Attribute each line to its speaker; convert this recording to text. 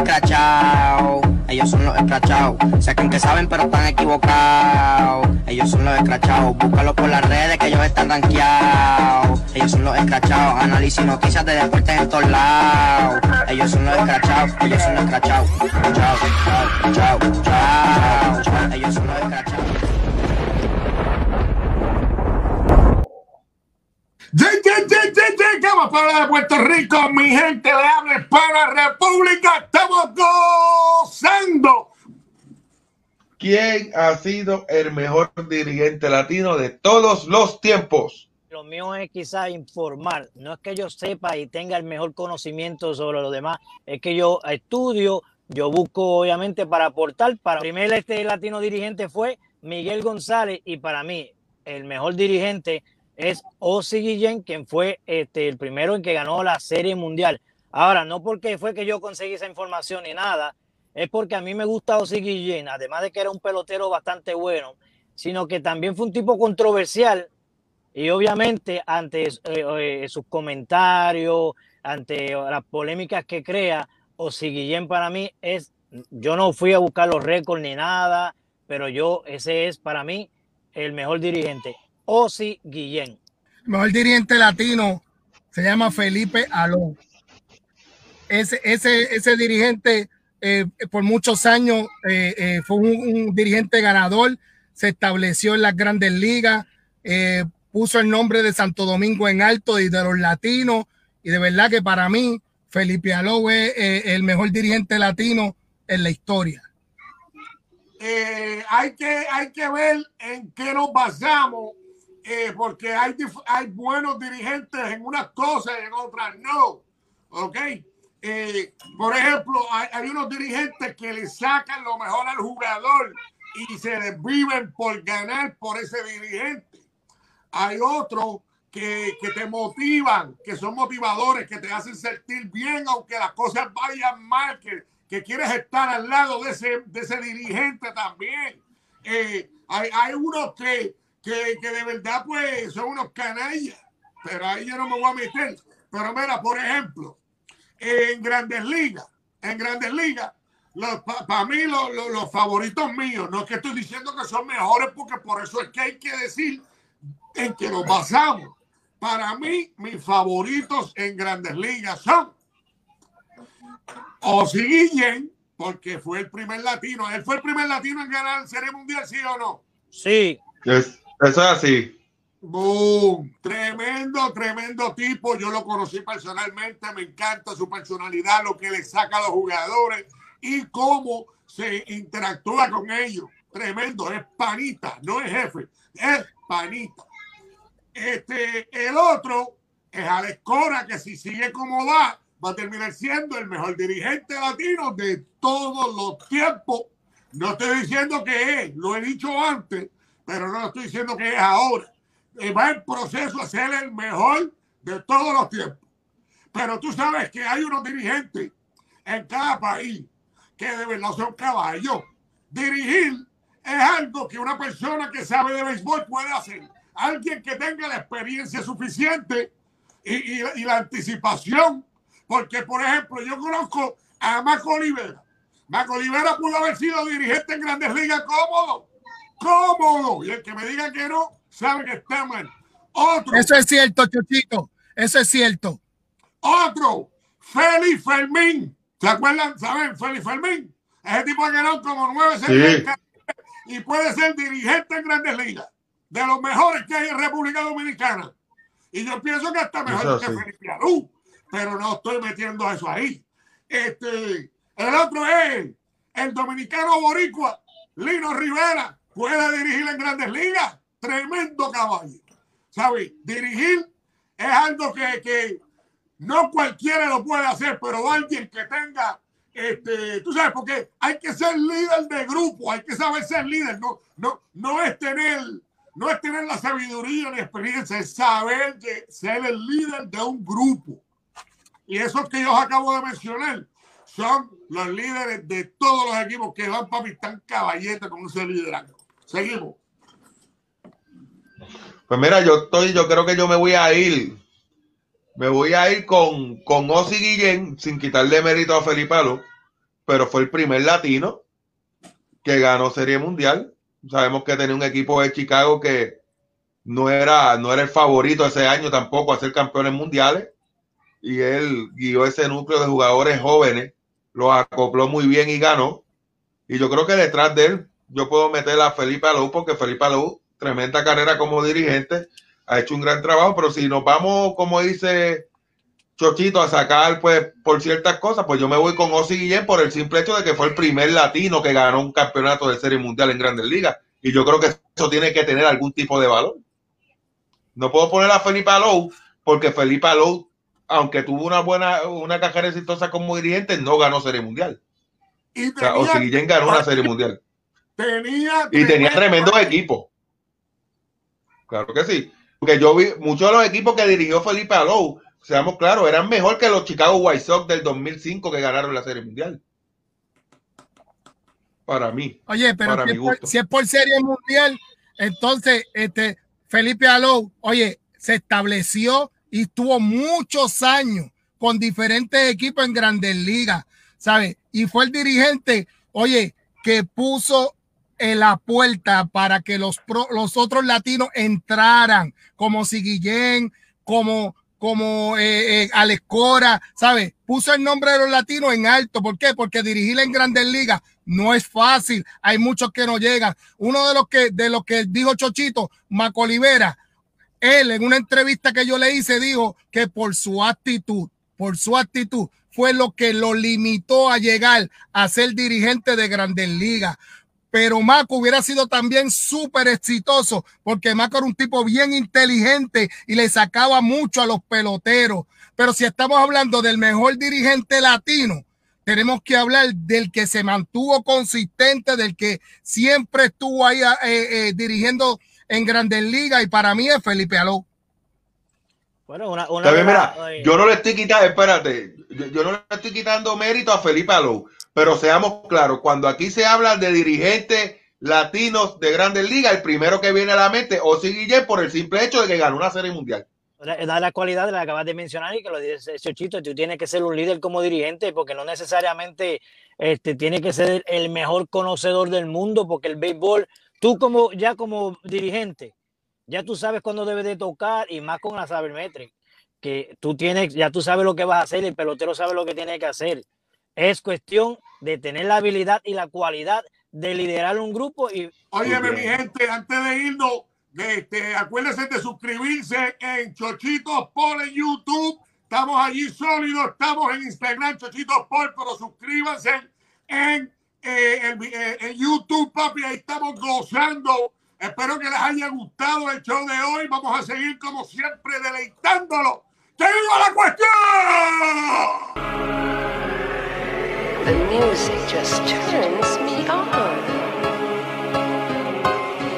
Speaker 1: escrachados. Ellos son los escrachados. Sé que saben, pero están equivocados. Ellos son los escrachados. Búscalo por las redes que ellos están rankeados. Ellos son los escrachados. Análisis noticias de deportes en todos lados. Ellos son los escrachados. Ellos son los escrachados. Chao, chao, chao, chao. Ellos son los escrachados.
Speaker 2: Llegamos para de Puerto Rico, mi gente de habla para República, estamos gozando.
Speaker 3: ¿Quién ha sido el mejor dirigente latino de todos los tiempos?
Speaker 4: Lo mío es quizá informar, no es que yo sepa y tenga el mejor conocimiento sobre lo demás, es que yo estudio, yo busco obviamente para aportar. Para el primer este latino dirigente fue Miguel González y para mí el mejor dirigente es Ozzy Guillén, quien fue este, el primero en que ganó la Serie Mundial. Ahora, no porque fue que yo conseguí esa información ni nada, es porque a mí me gusta Ozzy Guillén, además de que era un pelotero bastante bueno, sino que también fue un tipo controversial y obviamente ante eh, eh, sus comentarios, ante las polémicas que crea, Ozzy Guillén para mí es, yo no fui a buscar los récords ni nada, pero yo, ese es para mí el mejor dirigente. Osi Guillén.
Speaker 5: El mejor dirigente latino se llama Felipe Aló. Ese, ese, ese dirigente eh, por muchos años eh, eh, fue un, dirigente ganador, se estableció en las grandes ligas, puso el nombre de Santo Domingo en alto y de los latinos, y de verdad que para mí Felipe Aló es el mejor dirigente latino en la historia.
Speaker 2: hay, que, hay que ver en qué nos basamos eh, porque hay, hay buenos dirigentes en unas cosas y en otras no. ¿Ok? Eh, por ejemplo, hay, unos dirigentes que le sacan lo mejor al jugador y se desviven por ganar por ese dirigente. Hay otros que, que, te motivan, que son motivadores, que te hacen sentir bien, aunque las cosas vayan mal, que, que quieres estar al lado de ese, de ese dirigente también. Eh, hay, hay unos que, que, que de verdad pues son unos canallas, pero ahí yo no me voy a meter. Pero mira, por ejemplo, en grandes ligas, en grandes ligas, para mí los, favoritos míos, no es que estoy diciendo que son mejores, porque por eso es que hay que decir en que nos basamos. Para mí, mis favoritos en grandes ligas son Ozzy Guillén, porque fue el primer latino. ¿Él fue el primer latino en ganar el Serie Mundial, sí o no?
Speaker 4: Sí.
Speaker 3: Eso es así.
Speaker 2: Boom. Tremendo, tremendo tipo. Yo lo conocí personalmente. Me encanta su personalidad, lo que le saca a los jugadores y cómo se interactúa con ellos. Tremendo. Es panita, no es jefe. Es panita. Este, el otro es Alex Cora, que si sigue como va, va a terminar siendo el mejor dirigente latino de todos los tiempos. No estoy diciendo que es, lo he dicho antes, pero no estoy diciendo que es ahora. Eh, va en proceso a ser el mejor de todos los tiempos. Pero tú sabes que hay unos dirigentes en cada país que de verdad son caballos. Dirigir es algo que una persona que sabe de béisbol puede hacer. Alguien que tenga la experiencia suficiente y, la anticipación. Porque, por ejemplo, yo conozco a Marco Olivera. Marco Olivera pudo haber sido dirigente en grandes ligas cómodo cómodo. Y el que me diga que no, sabe que está mal. Otro.
Speaker 5: Eso es cierto, Chuchito. Eso es cierto.
Speaker 2: Otro. Félix Fermín. ¿Se acuerdan? ¿Saben? Félix Fermín. Ese tipo ha ganado como nueve sí. y puede ser dirigente en grandes ligas. De los mejores que hay en República Dominicana. Y yo pienso que hasta mejor que Felipe Pero no estoy metiendo eso ahí. Este, el otro es el dominicano boricua, Lino Rivera puede dirigir en grandes ligas. Tremendo caballo. ¿Sabes? Dirigir es algo que, que, no cualquiera lo puede hacer, pero alguien que tenga, este, tú sabes, porque hay que ser líder de grupo, hay que saber ser líder, no, no, no es tener, no es tener la sabiduría ni experiencia, es saber que ser el líder de un grupo. Y esos que yo acabo de mencionar son los líderes de todos los equipos que van para están caballete con ese liderazgo. Seguimos.
Speaker 3: Pues mira, yo estoy, yo creo que yo me voy a ir. Me voy a ir con, con Ozzy Guillén, sin quitarle mérito a Felipe Alo. pero fue el primer latino que ganó Serie Mundial. Sabemos que tenía un equipo de Chicago que no era, no era el favorito ese año tampoco a ser campeones mundiales. Y él guió ese núcleo de jugadores jóvenes, lo acopló muy bien y ganó. Y yo creo que detrás de él, yo puedo meter a Felipe Alou, porque Felipe Alou, tremenda carrera como dirigente, ha hecho un gran trabajo. Pero si nos vamos, como dice Chochito, a sacar, pues, por ciertas cosas, pues yo me voy con Osi Guillén por el simple hecho de que fue el primer latino que ganó un campeonato de serie mundial en Grandes Ligas. Y yo creo que eso tiene que tener algún tipo de valor. No puedo poner a Felipe Alou, porque Felipe Alou, aunque tuvo una buena, una carrera exitosa como dirigente, no ganó serie mundial.
Speaker 2: Y
Speaker 3: O sea, Osi Guillén ganó una serie mundial.
Speaker 2: Tenía
Speaker 3: Y tenía
Speaker 2: tremendo-
Speaker 3: tremendos equipos. Claro que sí. Porque yo vi muchos de los equipos que dirigió Felipe Alou, seamos claros, eran mejor que los Chicago White Sox del 2005 que ganaron la Serie Mundial. Para mí.
Speaker 5: Oye, pero
Speaker 3: Para
Speaker 5: si
Speaker 3: mi
Speaker 5: es, por,
Speaker 3: gusto.
Speaker 5: si es por serie mundial, entonces este Felipe Alou, oye, se estableció y tuvo muchos años con diferentes equipos en grandes ligas, ¿sabes? Y fue el dirigente, oye, que puso en la puerta para que los, pro- los otros latinos entraran, como Siguillén, como, como eh, eh, Alex Cora, ¿sabes? Puso el nombre de los latinos en alto. ¿Por qué? Porque dirigir en grandes ligas no es fácil. Hay muchos que no llegan. Uno de los que, de los que dijo Chochito, Maco Olivera, él en una entrevista que yo le hice dijo que por su actitud, por su actitud, fue lo que lo limitó a llegar a ser dirigente de grandes ligas. Pero Maco hubiera sido también súper exitoso porque Maco era un tipo bien inteligente y le sacaba mucho a los peloteros. Pero si estamos hablando del mejor dirigente latino, tenemos que hablar del que se mantuvo consistente, del que siempre estuvo ahí eh, eh, dirigiendo en grandes ligas y para mí es Felipe Alou.
Speaker 4: Bueno, una, una de
Speaker 3: mira, yo no le estoy quitando, espérate, yo, yo no le estoy quitando mérito a Felipe Alou, pero seamos claros, cuando aquí se habla de dirigentes latinos de grandes ligas, el primero que viene a la mente, Osi Guillén, por el simple hecho de que ganó una serie mundial.
Speaker 4: De las cualidades la acabas de mencionar y que lo dice Chochito, tú tienes que ser un líder como dirigente porque no necesariamente este, tiene que ser el mejor conocedor del mundo porque el béisbol, tú como ya como dirigente, ya tú sabes cuándo debes de tocar y más con la sabermetría, que tú tienes, ya tú sabes lo que vas a hacer, el pelotero sabe lo que tiene que hacer. Es cuestión de tener la habilidad y la cualidad de liderar un grupo y
Speaker 2: Óyeme, mi gente, antes de irnos, de este, acuérdense de suscribirse en Chochitos por en YouTube. Estamos allí sólidos, estamos en Instagram, Chochitos por, pero suscríbanse en, eh, en, eh, en YouTube, papi. Ahí estamos gozando. Espero que les haya gustado el show de hoy. Vamos a seguir, como siempre, deleitándolo. ¡Te digo la cuestión!
Speaker 6: The music just turns me on.